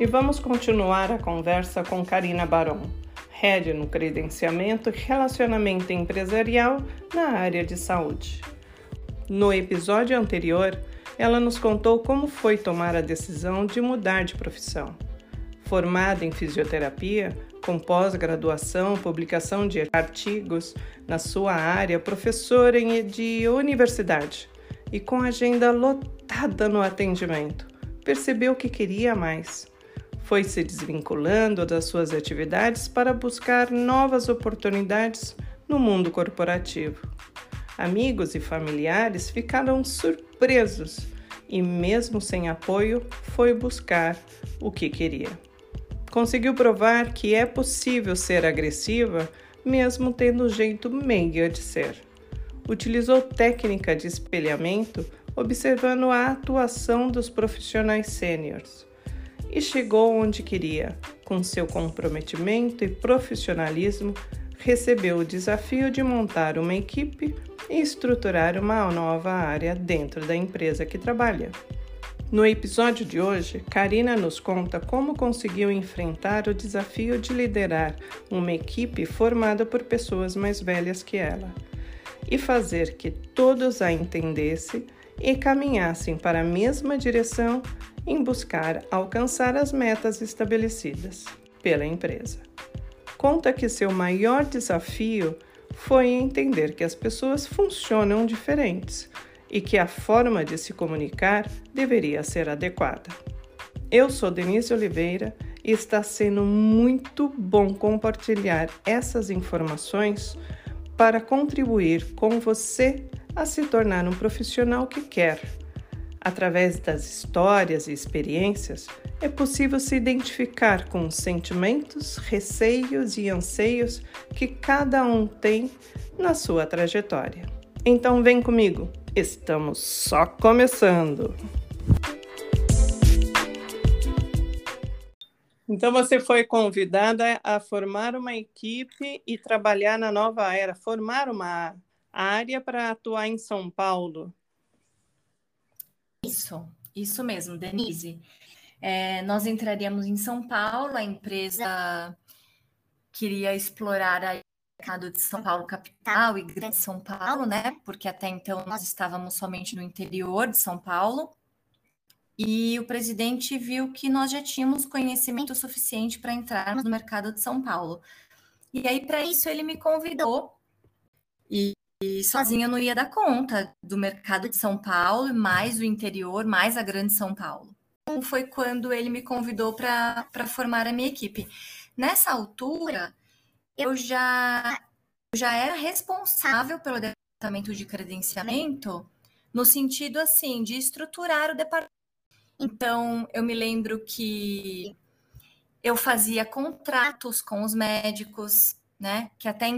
e vamos continuar a conversa com Karina Baron, head no credenciamento e relacionamento empresarial na área de saúde. No episódio anterior, ela nos contou como foi tomar a decisão de mudar de profissão. Formada em fisioterapia, com pós-graduação, publicação de artigos na sua área, professora de universidade e com agenda lotada no atendimento, percebeu que queria mais. Foi se desvinculando das suas atividades para buscar novas oportunidades no mundo corporativo. Amigos e familiares ficaram surpresos e, mesmo sem apoio, foi buscar o que queria. Conseguiu provar que é possível ser agressiva mesmo tendo jeito meiga de ser. Utilizou técnica de espelhamento observando a atuação dos profissionais sêniores e chegou onde queria. Com seu comprometimento e profissionalismo, recebeu o desafio de montar uma equipe e estruturar uma nova área dentro da empresa que trabalha. No episódio de hoje, Karina nos conta como conseguiu enfrentar o desafio de liderar uma equipe formada por pessoas mais velhas que ela e fazer que todos a entendessem e caminhassem para a mesma direção em buscar alcançar as metas estabelecidas pela empresa. Conta que seu maior desafio foi entender que as pessoas funcionam diferentes e que a forma de se comunicar deveria ser adequada. Eu sou Denise Oliveira e está sendo muito bom compartilhar essas informações para contribuir com você a se tornar um profissional que quer. Através das histórias e experiências, é possível se identificar com os sentimentos, receios e anseios que cada um tem na sua trajetória. Então, vem comigo! Estamos só começando. Então você foi convidada a formar uma equipe e trabalhar na nova era, formar uma área para atuar em São Paulo. Isso, isso mesmo, Denise. É, nós entraríamos em São Paulo, a empresa queria explorar a mercado de São Paulo capital e Grande São Paulo, né? Porque até então nós estávamos somente no interior de São Paulo. E o presidente viu que nós já tínhamos conhecimento suficiente para entrarmos no mercado de São Paulo. E aí, para isso, ele me convidou. E, e sozinha eu não ia dar conta do mercado de São Paulo, mais o interior, mais a Grande São Paulo. Então, foi quando ele me convidou para formar a minha equipe. Nessa altura, eu já, já era responsável pelo departamento de credenciamento, no sentido assim, de estruturar o departamento. Então, eu me lembro que eu fazia contratos com os médicos, né? Que até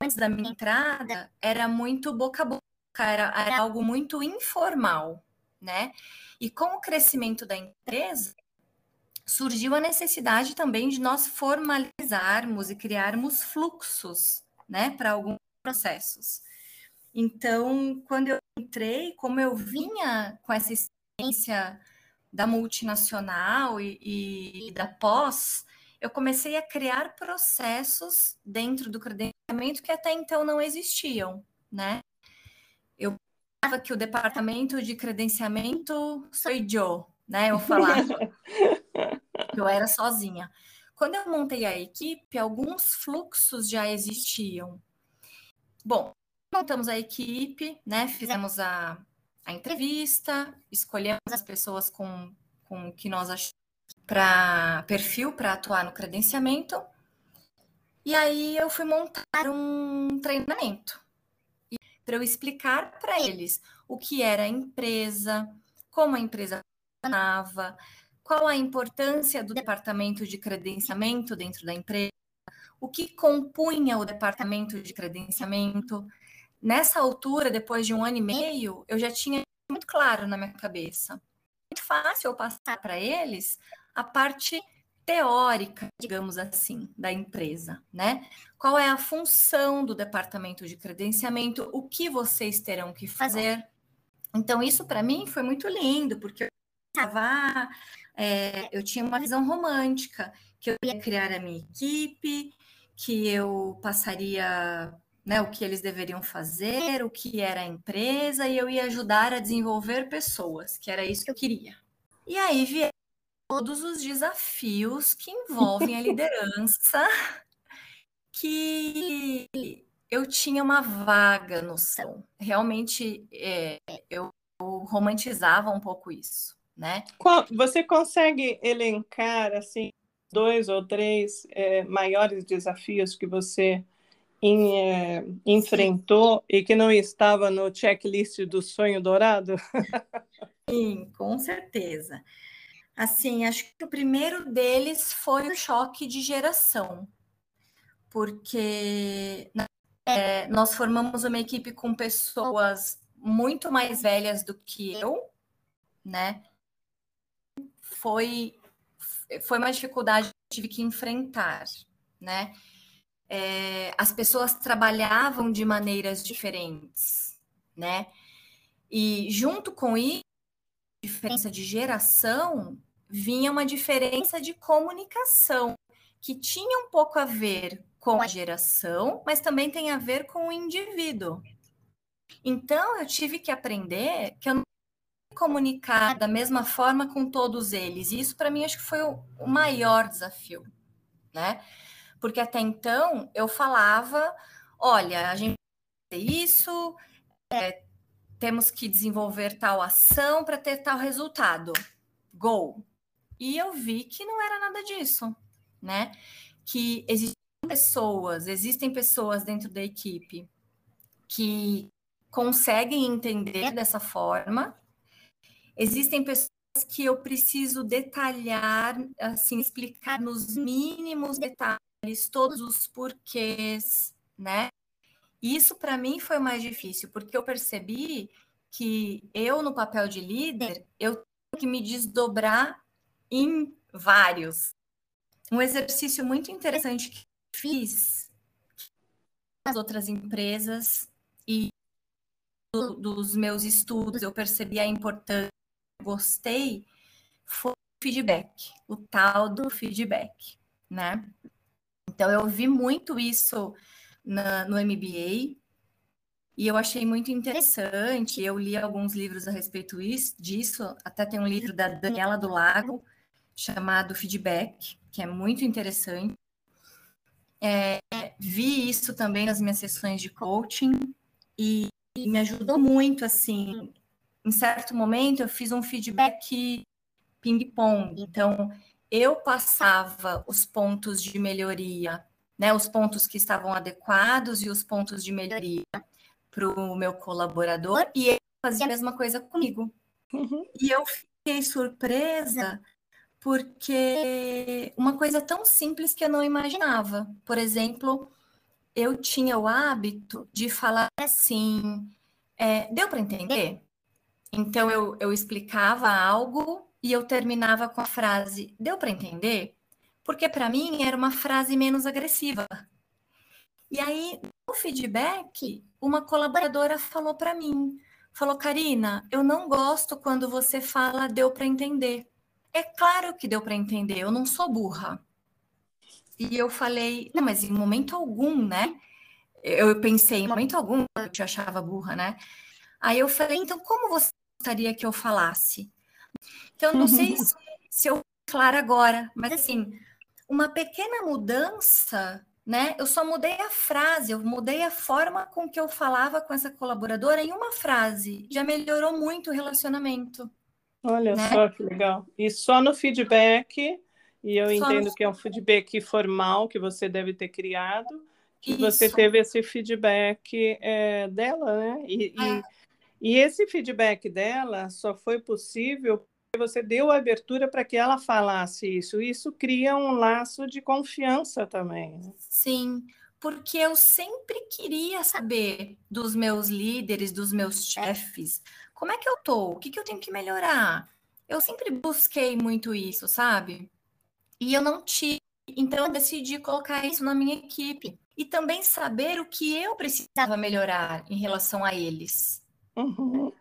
antes da minha entrada era muito boca a boca, era, era algo muito informal, né? E com o crescimento da empresa, surgiu a necessidade também de nós formalizarmos e criarmos fluxos, né, para alguns processos. Então, quando eu entrei, como eu vinha com essa experiência da multinacional e, e, da pós, eu comecei a criar processos dentro do credenciamento que até então não existiam, né? Eu pensava que o departamento de credenciamento sou eu, né? Eu falava. eu era sozinha. Quando eu montei a equipe, alguns fluxos já existiam. Bom, montamos a equipe, né? Fizemos a, a entrevista, escolhemos as pessoas com, com que nós achamos para perfil para atuar no credenciamento. E aí eu fui montar um treinamento para eu explicar para eles o que era a empresa, como a empresa funcionava, qual a importância do departamento de credenciamento dentro da empresa, o que compunha o departamento de credenciamento. Nessa altura, depois de um ano e meio, eu já tinha muito claro na minha cabeça. Muito fácil eu passar para eles a parte teórica, digamos assim, da empresa, né? Qual é a função do departamento de credenciamento, o que vocês terão que fazer. Então, isso para mim foi muito lindo, porque pensava, é, eu tinha uma visão romântica, que eu ia criar a minha equipe, que eu passaria né, o que eles deveriam fazer, o que era a empresa, e eu ia ajudar a desenvolver pessoas, que era isso que eu queria. E aí vieram todos os desafios que envolvem a liderança, que eu tinha uma vaga noção. Realmente, é, eu romantizava um pouco isso, né? Você consegue elencar, assim, dois ou três é, maiores desafios que você em, é, enfrentou Sim. e que não estava no checklist do sonho dourado? Sim, com certeza. Assim, acho que o primeiro deles foi o choque de geração, porque é, nós formamos uma equipe com pessoas muito mais velhas do que eu, né? Foi, foi uma dificuldade que eu tive que enfrentar, né? é, as pessoas trabalhavam de maneiras diferentes, né? E junto com isso, diferença de geração, vinha uma diferença de comunicação, que tinha um pouco a ver com a geração, mas também tem a ver com o indivíduo. Então, eu tive que aprender que eu não comunicar da mesma forma com todos eles. E isso, para mim, acho que foi o, maior desafio, né? Porque até então eu falava: olha, a gente tem isso, é, temos que desenvolver tal ação para ter tal resultado. Go! E eu vi que não era nada disso, né? Que existem pessoas, existem pessoas dentro da equipe que conseguem entender dessa forma. Existem pessoas que eu preciso detalhar, assim, explicar nos mínimos detalhes todos os porquês, né? Isso para mim foi mais difícil, porque eu percebi que eu, no papel de líder, eu tenho que me desdobrar em vários. Um exercício muito interessante que fiz nas outras empresas e do, dos meus estudos, eu percebi a importância, gostei, foi o feedback, o tal do feedback, né? Então, eu vi muito isso na, no MBA e eu achei muito interessante. Eu li alguns livros a respeito disso, até tem um livro da Daniela do Lago chamado Feedback, que é muito interessante. É, vi isso também nas minhas sessões de coaching e, e me ajudou muito, assim, em certo momento eu fiz um feedback ping-pong, então eu passava os pontos de melhoria, né, os pontos que estavam adequados e os pontos de melhoria para o meu colaborador, e ele fazia a mesma coisa comigo. Uhum. E eu fiquei surpresa porque uma coisa tão simples que eu não imaginava. Por exemplo, eu tinha o hábito de falar assim: é, deu para entender? Então eu, eu explicava algo e eu terminava com a frase: Deu para entender? Porque para mim era uma frase menos agressiva. E aí, no feedback, uma colaboradora falou para mim: falou, Karina, eu não gosto quando você fala deu para entender. É claro que deu para entender, eu não sou burra. E eu falei, não, mas em momento algum, né? Eu pensei, em momento algum eu te achava burra, né? Aí eu falei, então como você gostaria que eu falasse? Então, não sei se, se eu claro agora, mas assim, uma pequena mudança, né? Eu só mudei a frase, eu mudei a forma com que eu falava com essa colaboradora em uma frase. Já melhorou muito o relacionamento. Olha né? só que legal. E só no feedback, e eu só entendo no... que é um feedback formal que você deve ter criado, que Isso. você teve esse feedback é, dela, né? E, é. e, e esse feedback dela só foi possível você deu abertura para que ela falasse isso. Isso cria um laço de confiança também. Né? Sim, porque eu sempre queria saber dos meus líderes, dos meus chefes, como é que eu tô, o que, que eu tenho que melhorar. Eu sempre busquei muito isso, sabe? E eu não tive. Então, eu decidi colocar isso na minha equipe. E também saber o que eu precisava melhorar em relação a eles. Uhum.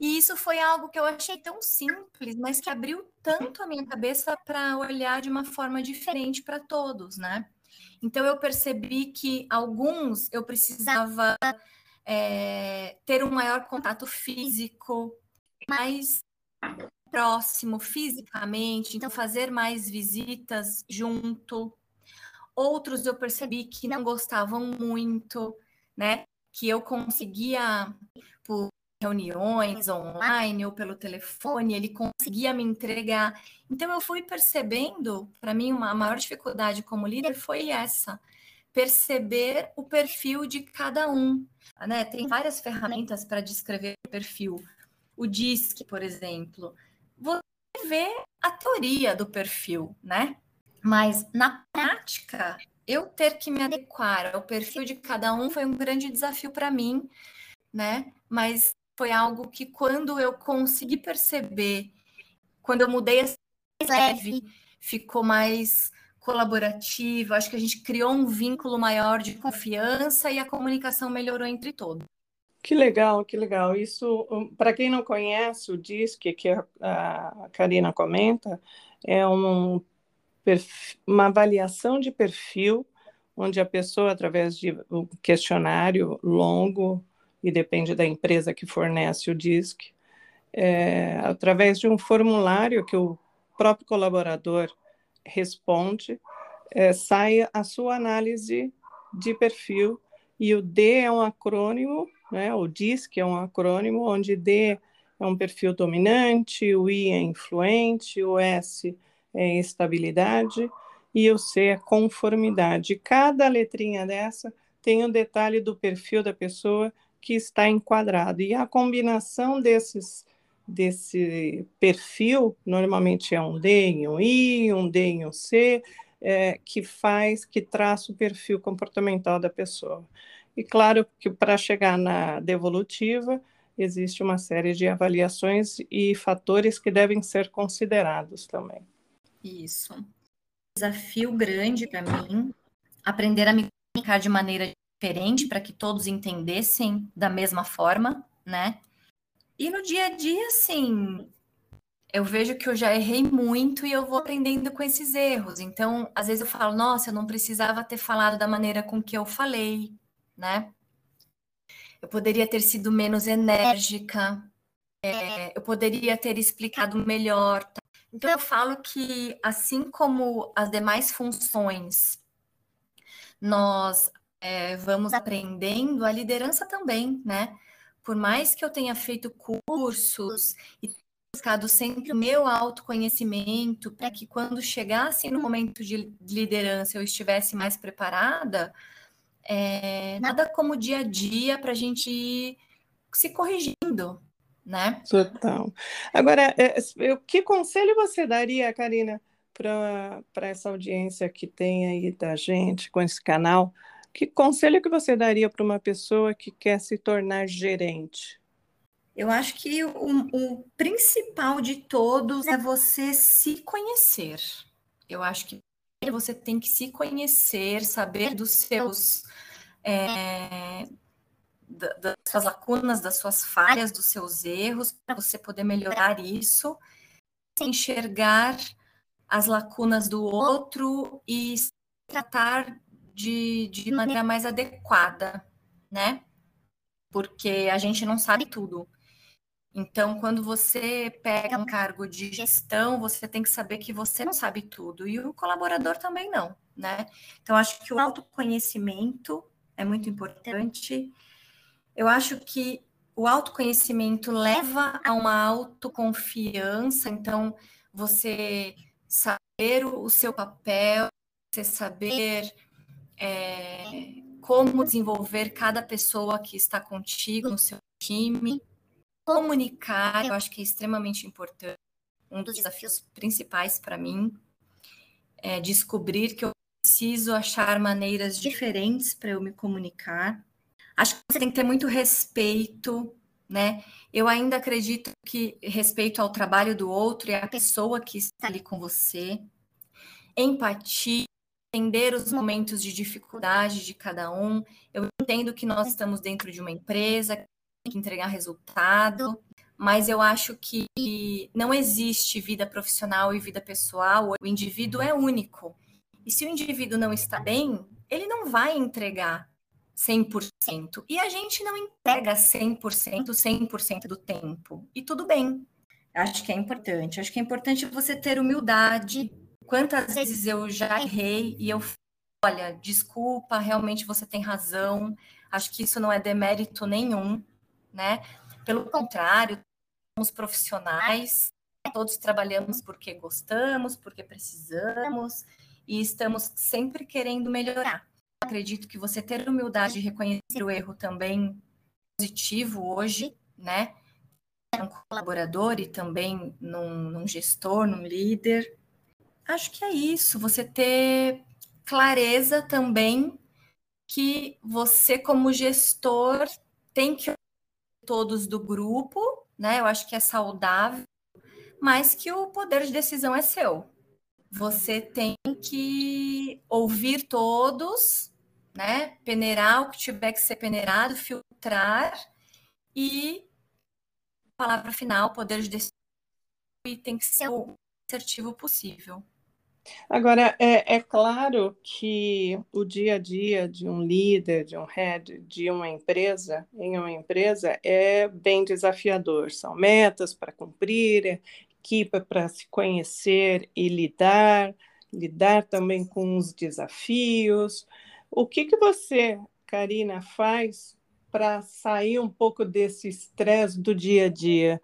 E isso foi algo que eu achei tão simples, mas que abriu tanto a minha cabeça para olhar de uma forma diferente para todos, né? Então eu percebi que alguns eu precisava é, ter um maior contato físico, mais próximo fisicamente, então fazer mais visitas junto. Outros eu percebi que não gostavam muito, né? Que eu conseguia por reuniões online ou pelo telefone, ele conseguia me entregar. Então eu fui percebendo, para mim uma maior dificuldade como líder foi essa, perceber o perfil de cada um, né? Tem várias ferramentas para descrever o perfil. O DISC, por exemplo, você vê a teoria do perfil, né? Mas na prática, eu ter que me adequar ao perfil de cada um foi um grande desafio para mim, né? Mas foi algo que quando eu consegui perceber, quando eu mudei a leve, ficou mais colaborativa, acho que a gente criou um vínculo maior de confiança e a comunicação melhorou entre todos. Que legal, que legal. Isso, para quem não conhece o DISC, que a Karina comenta, é um, uma avaliação de perfil, onde a pessoa, através de um questionário longo, e depende da empresa que fornece o DISC, é, através de um formulário que o próprio colaborador responde, é, sai a sua análise de perfil, e o D é um acrônimo né? O DISC é um acrônimo onde D é um perfil dominante, o I é influente, o S é estabilidade e o C é conformidade. Cada letrinha dessa tem um detalhe do perfil da pessoa que está enquadrado. E a combinação desses desse perfil, normalmente é um D em um I, um D em um C, é, que faz, que traça o perfil comportamental da pessoa. E claro que para chegar na devolutiva, existe uma série de avaliações e fatores que devem ser considerados também. Isso. Desafio grande para mim, aprender a me comunicar de maneira diferente para que todos entendessem da mesma forma, né? E no dia a dia, assim, eu vejo que eu já errei muito e eu vou aprendendo com esses erros. Então, às vezes eu falo, nossa, eu não precisava ter falado da maneira com que eu falei, né? Eu poderia ter sido menos enérgica, é, eu poderia ter explicado melhor. Tá? Então, eu falo que, assim como as demais funções, nós é, vamos aprendendo, a liderança também, né? Por mais que eu tenha feito cursos e buscado sempre o meu autoconhecimento para que quando chegasse no momento de liderança eu estivesse mais preparada, é, nada como dia a dia para a gente ir se corrigindo, né? Total. Agora, é, que conselho você daria, Karina, para essa audiência que tem aí da gente com esse canal? Que conselho que você daria para uma pessoa que quer se tornar gerente? Eu acho que o, o principal de todos é você se conhecer. Eu acho que você tem que se conhecer, saber dos seus. É, das suas lacunas, das suas falhas, dos seus erros, para você poder melhorar isso, enxergar as lacunas do outro e tratar de, de maneira mais adequada, né? Porque a gente não sabe tudo. Então, quando você pega um cargo de gestão, você tem que saber que você não sabe tudo e o colaborador também não, né? Então, acho que o autoconhecimento é muito importante. Eu acho que o autoconhecimento leva a uma autoconfiança, então, você saber o seu papel, você saber é, como desenvolver cada pessoa que está contigo no seu time comunicar, eu acho que é extremamente importante. Um dos desafios principais para mim é descobrir que eu preciso achar maneiras diferentes para eu me comunicar. Acho que você tem que ter muito respeito, né? Eu ainda acredito que respeito ao trabalho do outro e à pessoa que está ali com você. Empatia, entender os momentos de dificuldade de cada um. Eu entendo que nós estamos dentro de uma empresa, que entregar resultado, mas eu acho que não existe vida profissional e vida pessoal, o indivíduo é único. E se o indivíduo não está bem, ele não vai entregar 100%. E a gente não entrega 100%, 100% do tempo. E tudo bem. Acho que é importante. Acho que é importante você ter humildade. Quantas vezes eu já errei e eu olha, desculpa, realmente você tem razão. Acho que isso não é demérito nenhum, né? Pelo contrário, somos profissionais, todos trabalhamos porque gostamos, porque precisamos e estamos sempre querendo melhorar. Acredito que você ter humildade de reconhecer o erro também positivo hoje, né? Um colaborador e também num, num gestor, num líder. Acho que é isso. Você ter clareza também que você, como gestor, tem que todos do grupo, né? Eu acho que é saudável, mas que o poder de decisão é seu. Você tem que ouvir todos, né? Peneirar o que tiver que ser peneirado, filtrar e palavra final, poder de decisão e tem que ser o assertivo possível. Agora, é, é, claro que o dia a dia de um líder, de um head, de uma empresa, em uma empresa, é bem desafiador. São metas para cumprir, equipe para se conhecer e lidar, lidar também com os desafios. O que, que você, Karina, faz para sair um pouco desse estresse do dia a dia?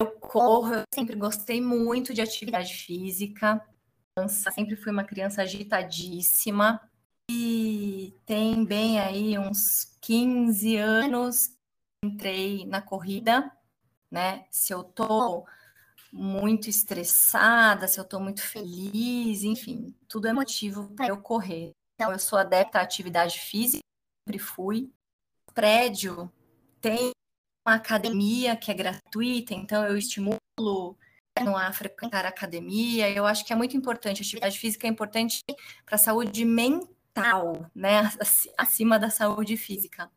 Eu corro, eu sempre gostei muito de atividade física sempre fui uma criança agitadíssima. E tem bem aí uns 15 anos entrei na corrida, né? Se eu tô muito estressada, se eu tô muito feliz, enfim, tudo é motivo para eu correr. Então, eu sou adepta à atividade física, sempre fui. O prédio tem uma academia que é gratuita, então eu estimulo não a frequentar a academia. Eu acho que é muito importante. A atividade física é importante para a saúde mental, né? Acima da saúde física.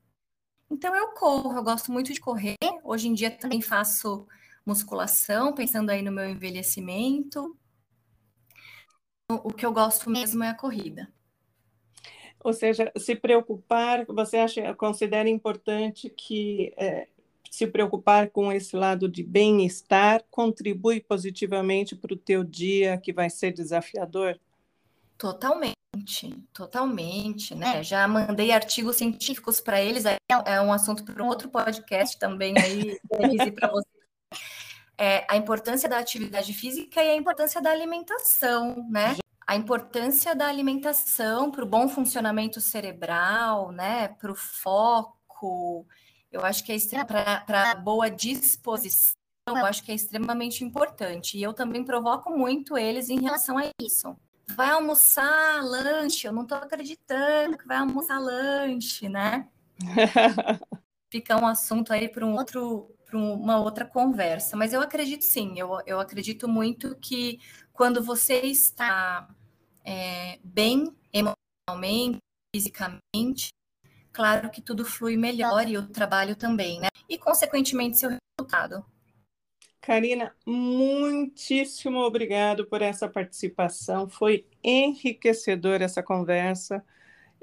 Então eu corro, eu gosto muito de correr. Hoje em dia também faço musculação, pensando aí no meu envelhecimento. O que eu gosto mesmo é a corrida. Ou seja, se preocupar, você acha, considera importante que é, se preocupar com esse lado de bem-estar contribui positivamente para o teu dia que vai ser desafiador? Totalmente, totalmente, né? Já mandei artigos científicos para eles, é um assunto para um outro podcast também aí, para você. É, a importância da atividade física e a importância da alimentação, né? A importância da alimentação para o bom funcionamento cerebral, né? Para o foco, eu acho que é para boa disposição, eu acho que é extremamente importante. E eu também provoco muito eles em relação a isso. Vai almoçar lanche, eu não estou acreditando que vai almoçar lanche, né? Fica um assunto aí para um outro para uma outra conversa, mas eu acredito sim, eu, eu acredito muito que quando você está é, bem emocionalmente, fisicamente, claro que tudo flui melhor e o trabalho também, né? E, consequentemente, seu resultado. Karina, muitíssimo obrigado por essa participação. Foi enriquecedor essa conversa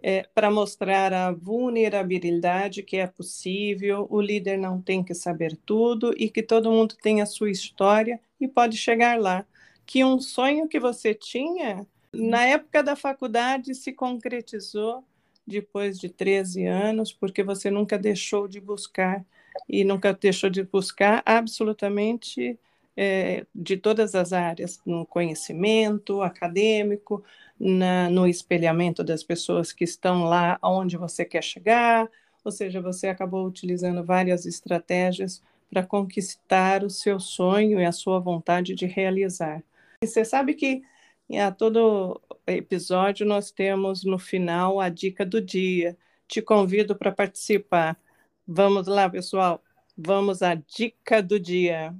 é, para mostrar a vulnerabilidade que é possível, o líder não tem que saber tudo e que todo mundo tem a sua história e pode chegar lá. Que um sonho que você tinha na época da faculdade se concretizou depois de 13 anos, porque você nunca deixou de buscar e nunca deixou de buscar absolutamente é, de todas as áreas, no conhecimento acadêmico, na, no espelhamento das pessoas que estão lá onde você quer chegar, ou seja, você acabou utilizando várias estratégias para conquistar o seu sonho e a sua vontade de realizar. E você sabe que e a todo episódio nós temos no final a dica do dia. Te convido para participar. Vamos lá, pessoal. Vamos à dica do dia.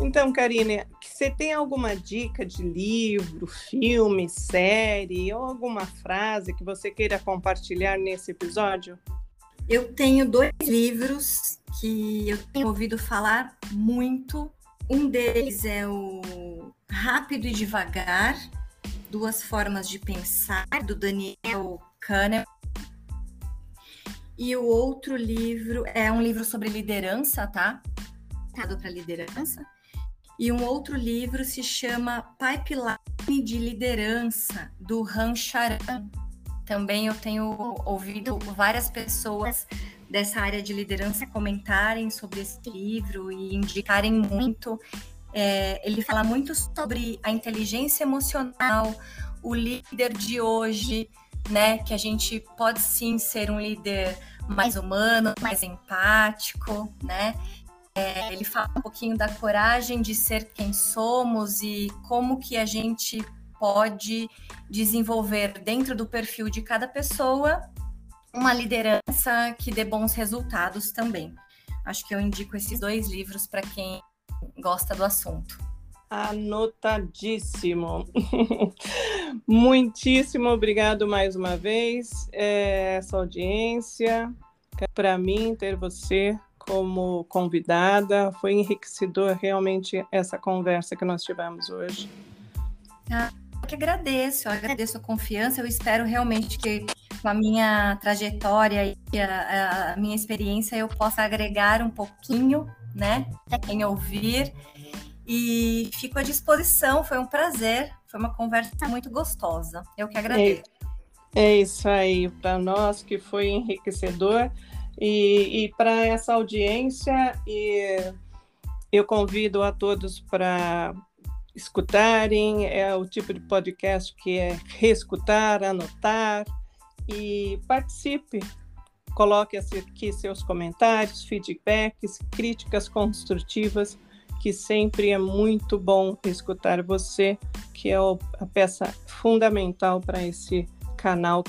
Então, Karine, Você tem alguma dica de livro, filme, série ou alguma frase que você queira compartilhar nesse episódio? Eu tenho dois livros que eu tenho ouvido falar muito. Um deles é o Rápido e Devagar, Duas Formas de Pensar, do Daniel Kahneman. E o outro livro é um livro sobre liderança, tá? Para liderança. E um outro livro se chama Pipeline de Liderança, do Han Charan. Também eu tenho ouvido várias pessoas dessa área de liderança comentarem sobre esse livro e indicarem muito. É, ele fala muito sobre a inteligência emocional, o líder de hoje, né? Que a gente pode sim ser um líder mais humano, mais empático, né? É, ele fala um pouquinho da coragem de ser quem somos e como que a gente pode desenvolver dentro do perfil de cada pessoa uma liderança que dê bons resultados também. Acho que eu indico esses dois livros para quem gosta do assunto. Anotadíssimo. Muitíssimo obrigado mais uma vez, é, essa audiência. Para mim, ter você como convidada. Foi enriquecedor realmente essa conversa que nós tivemos hoje. Ah, que agradeço, eu agradeço a confiança. Eu espero realmente que com a minha trajetória e a, a minha experiência eu possa agregar um pouquinho, né, quem ouvir. E fico à disposição, foi um prazer, foi uma conversa muito gostosa. Eu que agradeço. É, é isso aí, para nós que foi enriquecedor. E, e para essa audiência, e eu convido a todos para escutarem, é o tipo de podcast que é reescutar, anotar e participe. Coloque aqui seus comentários, feedbacks, críticas construtivas, que sempre é muito bom escutar você, que é a peça fundamental para esse canal.